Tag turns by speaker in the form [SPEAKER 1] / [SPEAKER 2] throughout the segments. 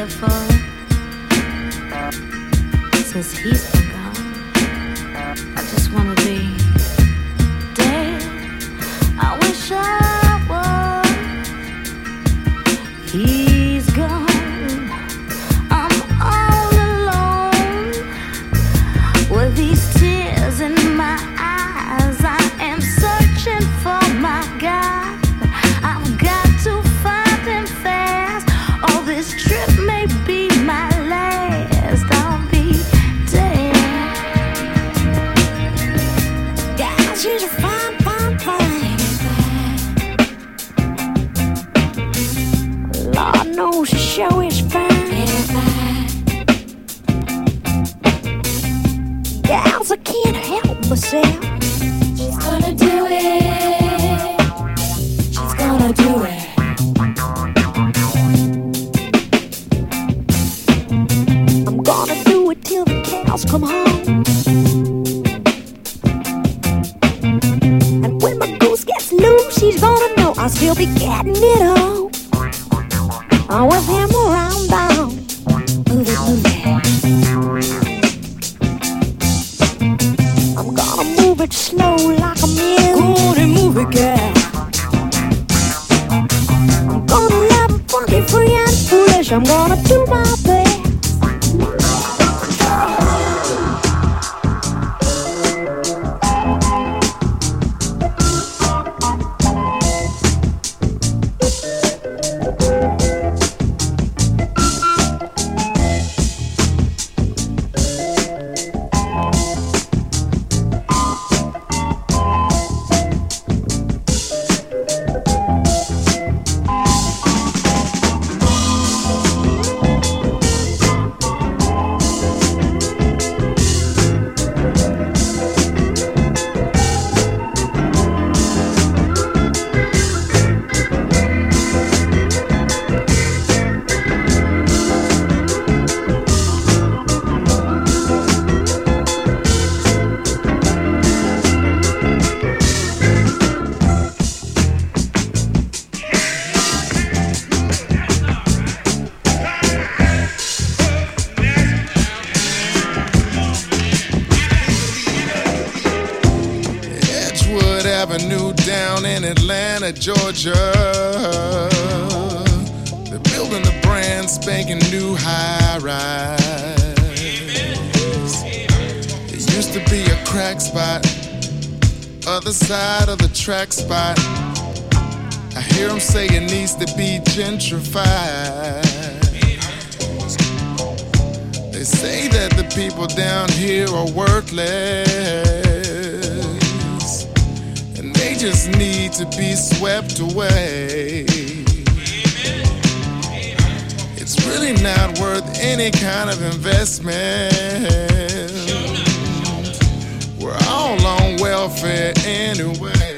[SPEAKER 1] live for. Since he's been gone, I just wanna be help myself.
[SPEAKER 2] Georgia. They're building a brand spanking new high rise. It used to be a crack spot, other side of the track spot. I hear them say it needs to be gentrified. They say that the people down here are worthless just need to be swept away. It's really not worth any kind of investment. We're all on welfare anyway.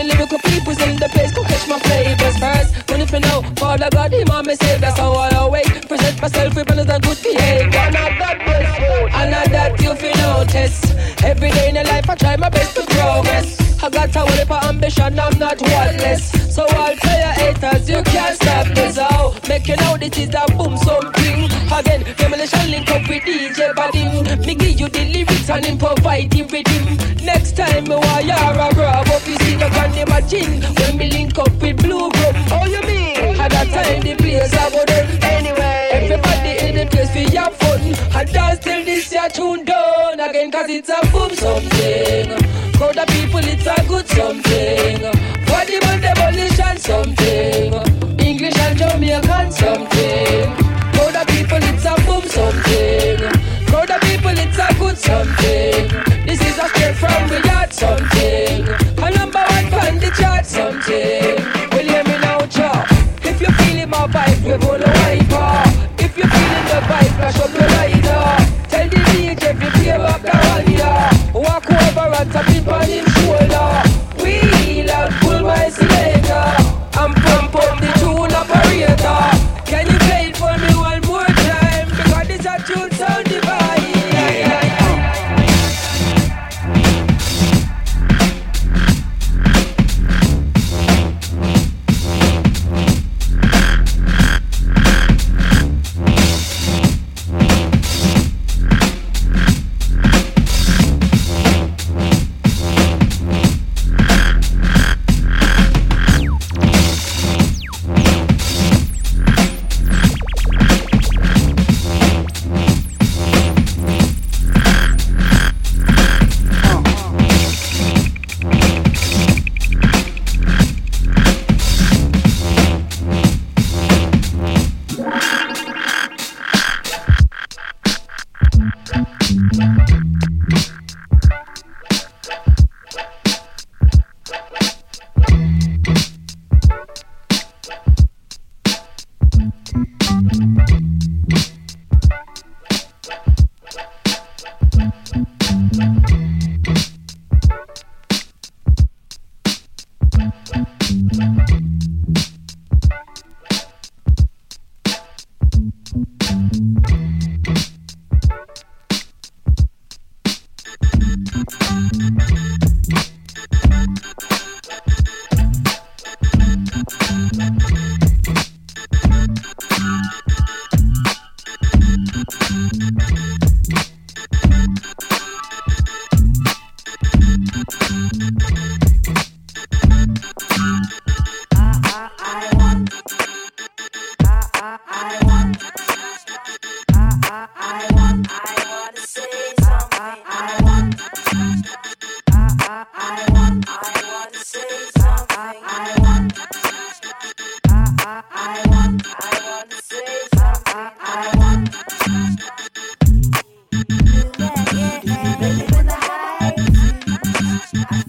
[SPEAKER 3] the lyrical people's in the place. Go
[SPEAKER 4] catch my
[SPEAKER 5] flavors first. Don't if you know, Father God, the mommy save. That's how I always present myself with brothers and good behavior. I'm not
[SPEAKER 6] that blessed, I'm not that you feel notice. Every day in your life, I try my best to progress. I got a whole for ambition, I'm not worthless.
[SPEAKER 2] So I'll tell your haters, you can't stop this out. Making out this is a boom something. Again, demolition link up with DJ Badim. Me give you the lyrics and improvise the rhythm. Next time, you are a rubber imagine when we link up with Blue Bro. Oh, you mean? At that time the place I about them anyway. Everybody in the place we have fun. I dance till this year tune down again, cause it's a boom something. For the people, it's a good something.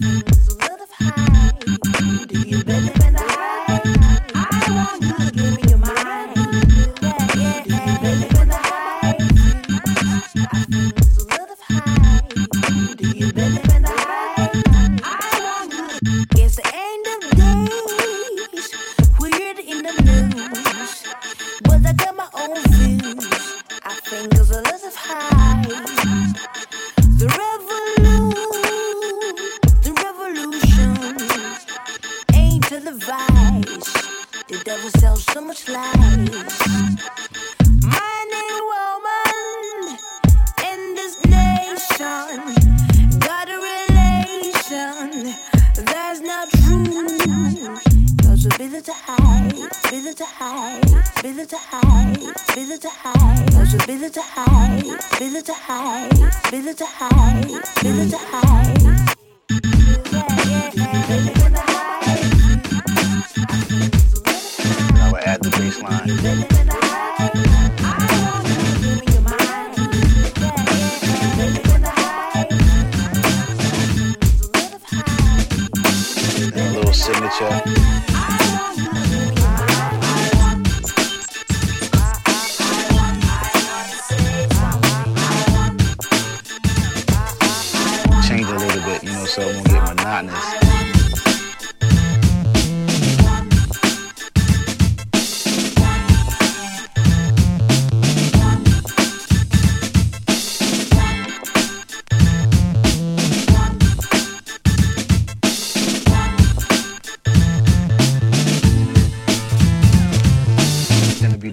[SPEAKER 2] Mm-hmm. Feel it to high, feel it to high, feel it
[SPEAKER 7] to
[SPEAKER 2] high, feel it
[SPEAKER 7] to
[SPEAKER 2] high,
[SPEAKER 7] feel
[SPEAKER 2] it
[SPEAKER 7] to high.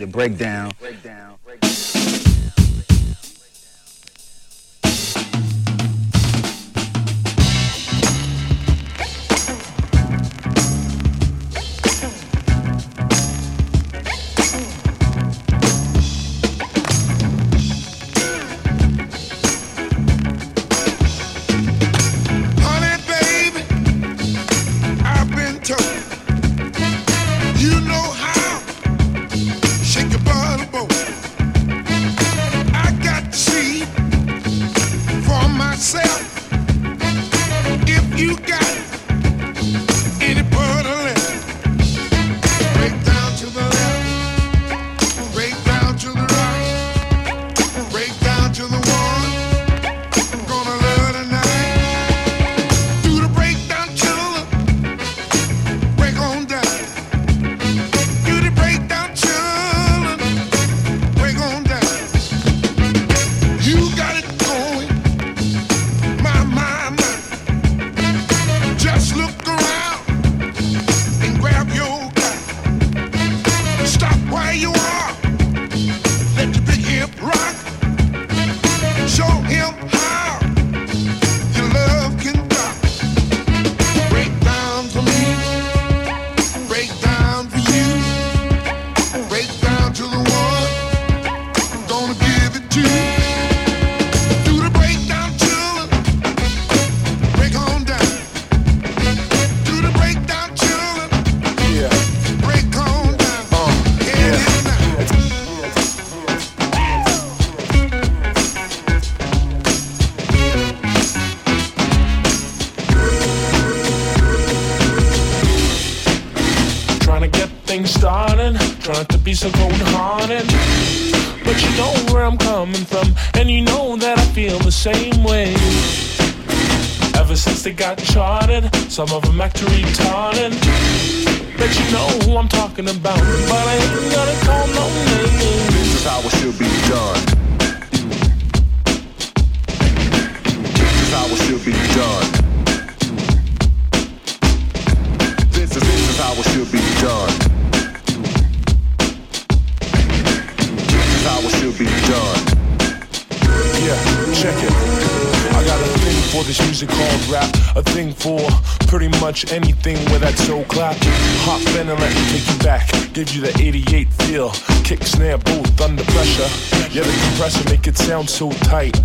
[SPEAKER 7] Breakdown. Breakdown. Be so cold hearted. But you know where I'm coming from, and you know that I feel the same way. Ever since they got charted, some of them act retarded. Bet you know who I'm talking about, but I ain't gonna call no names.
[SPEAKER 8] This is how it should be done. This
[SPEAKER 7] music called rap, a thing for pretty much anything where that soul clap. Hop in and let me take you back, give you the 88 feel. Kick, snare, both under pressure. Yeah, the compressor make it sound so tight.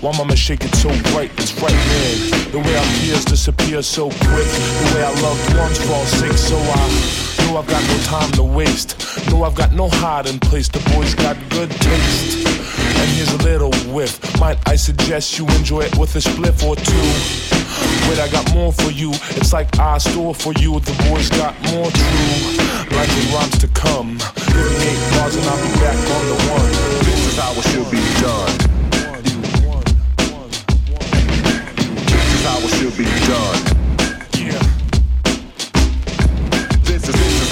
[SPEAKER 7] Why mama shake it so bright, it's frightening. The way our peers disappear so quick, the way our loved ones fall sick, so I I've got no time to waste. No, I've got no hiding place. The boys got good taste. And here's a little whiff. Might I suggest you enjoy it with a spliff or two? Wait, I got more for you. It's like I store for you. The boys got more true. Like and rhymes to come. Give me eight bars and I'll be back on the one.
[SPEAKER 8] This is how it should be done. This is how it should be done.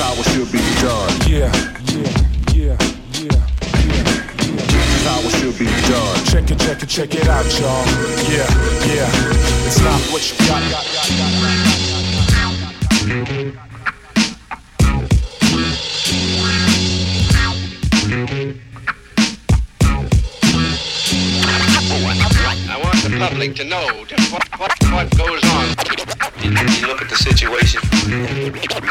[SPEAKER 8] How it should be done.
[SPEAKER 7] yeah, yeah, yeah, yeah, yeah, yeah.
[SPEAKER 8] This is how it should be done.
[SPEAKER 7] Check it, check it, check it out, y'all. Yeah, yeah. It's not what you got, got, got, got, got.
[SPEAKER 3] I want the public to know just what, what, what goes on.
[SPEAKER 6] You, you look at the situation,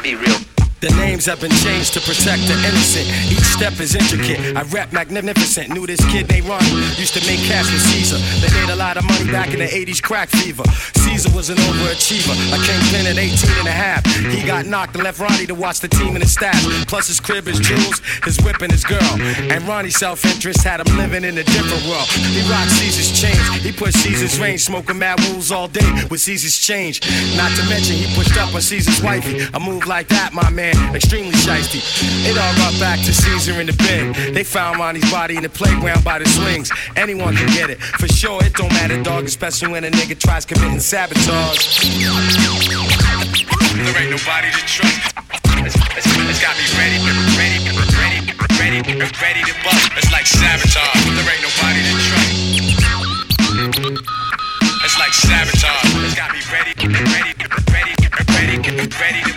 [SPEAKER 6] be real
[SPEAKER 9] The names have been changed to protect the innocent. Each step is intricate. I rap magnificent. Knew this kid named Ronnie used to make cash with Caesar. They made a lot of money back in the 80s crack fever. Caesar was an overachiever. I came in at 18 and a half. He got knocked and left Ronnie to watch the team and his staff. Plus his crib, his jewels, his whip, and his girl. And Ronnie's self interest had him living in a different world. He rocked Caesar's chains. He put Caesar's range, smoking mad rules all day with Caesar's change. Not to mention, he pushed up on Caesar's wifey. A move like that, my man, extremely shisty. It all got back to Caesar in the bin. They found Ronnie's body in the playground by the swings. Anyone can get it. For sure, it don't matter, dog, especially when a nigga tries committing sabotage. There ain't nobody to trust. It's, it's, it's got me ready, ready, ready, ready, ready to bust. It's like sabotage. There ain't nobody to trust. It's like sabotage. It's got me ready, ready, ready, ready, ready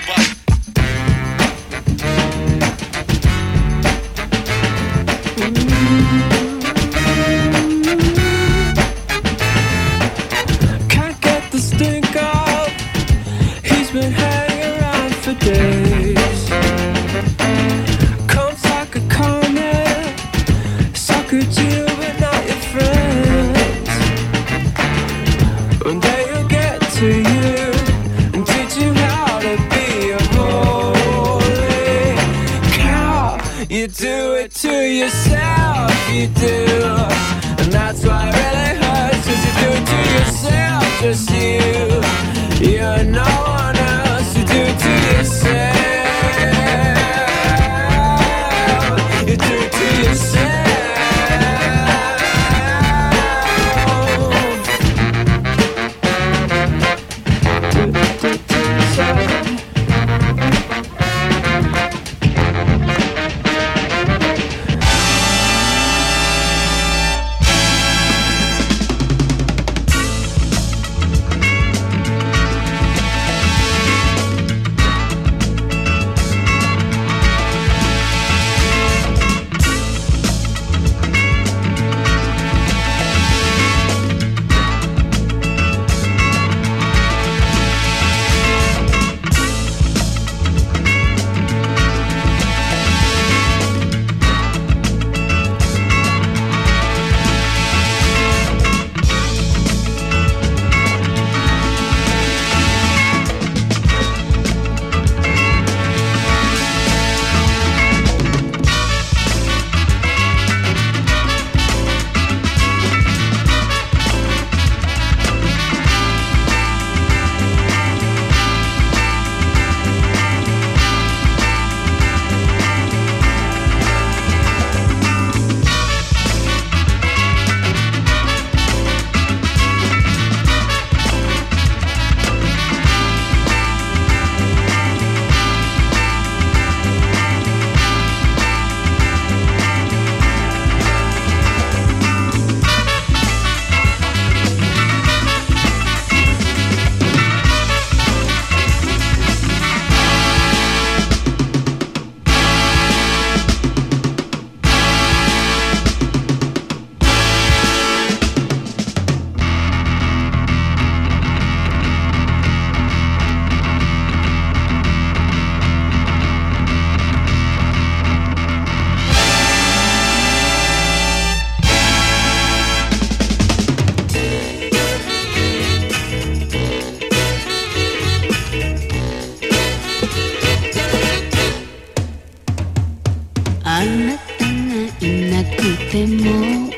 [SPEAKER 5] いなくても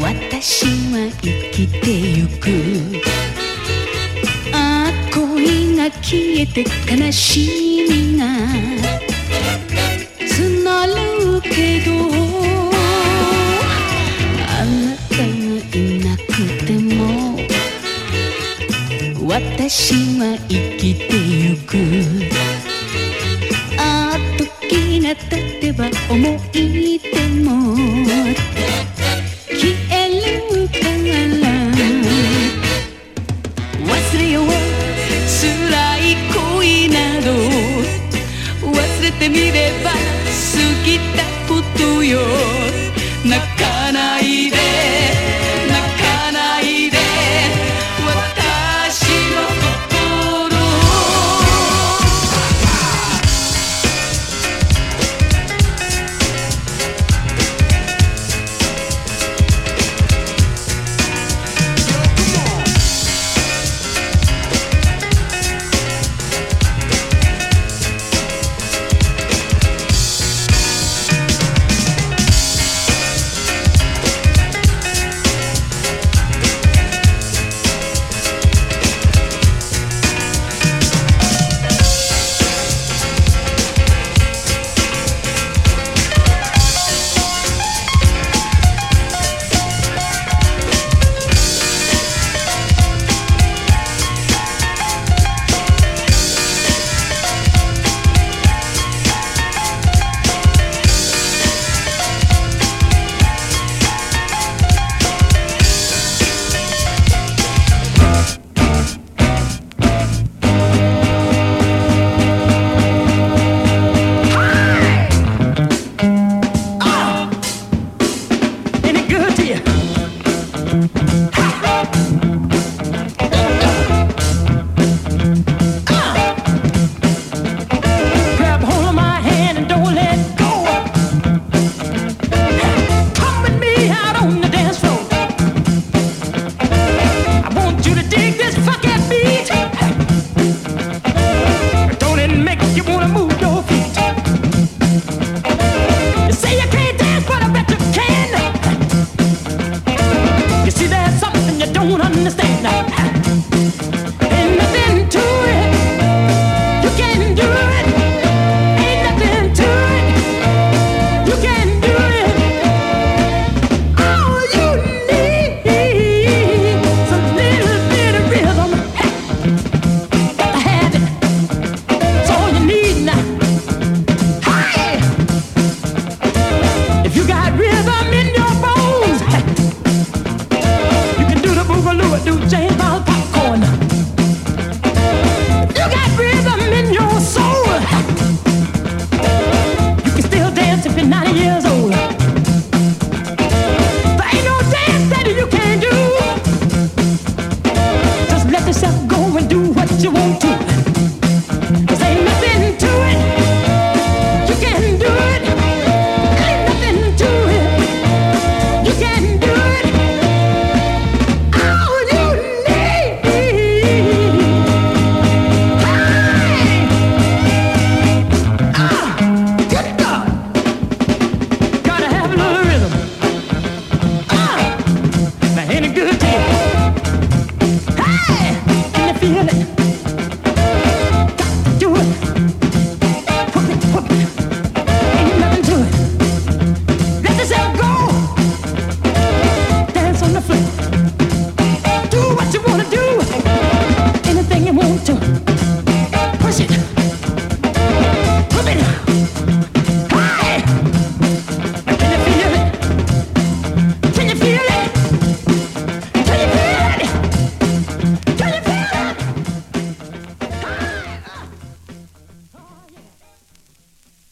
[SPEAKER 5] 私は生きてゆく。ああ恋が消えて悲しみが募るけどあなたがいなくても私は生きてゆく。ああ時が経てば思い出も消えるから。忘れよう辛い恋など忘れてみれば過ぎたことよ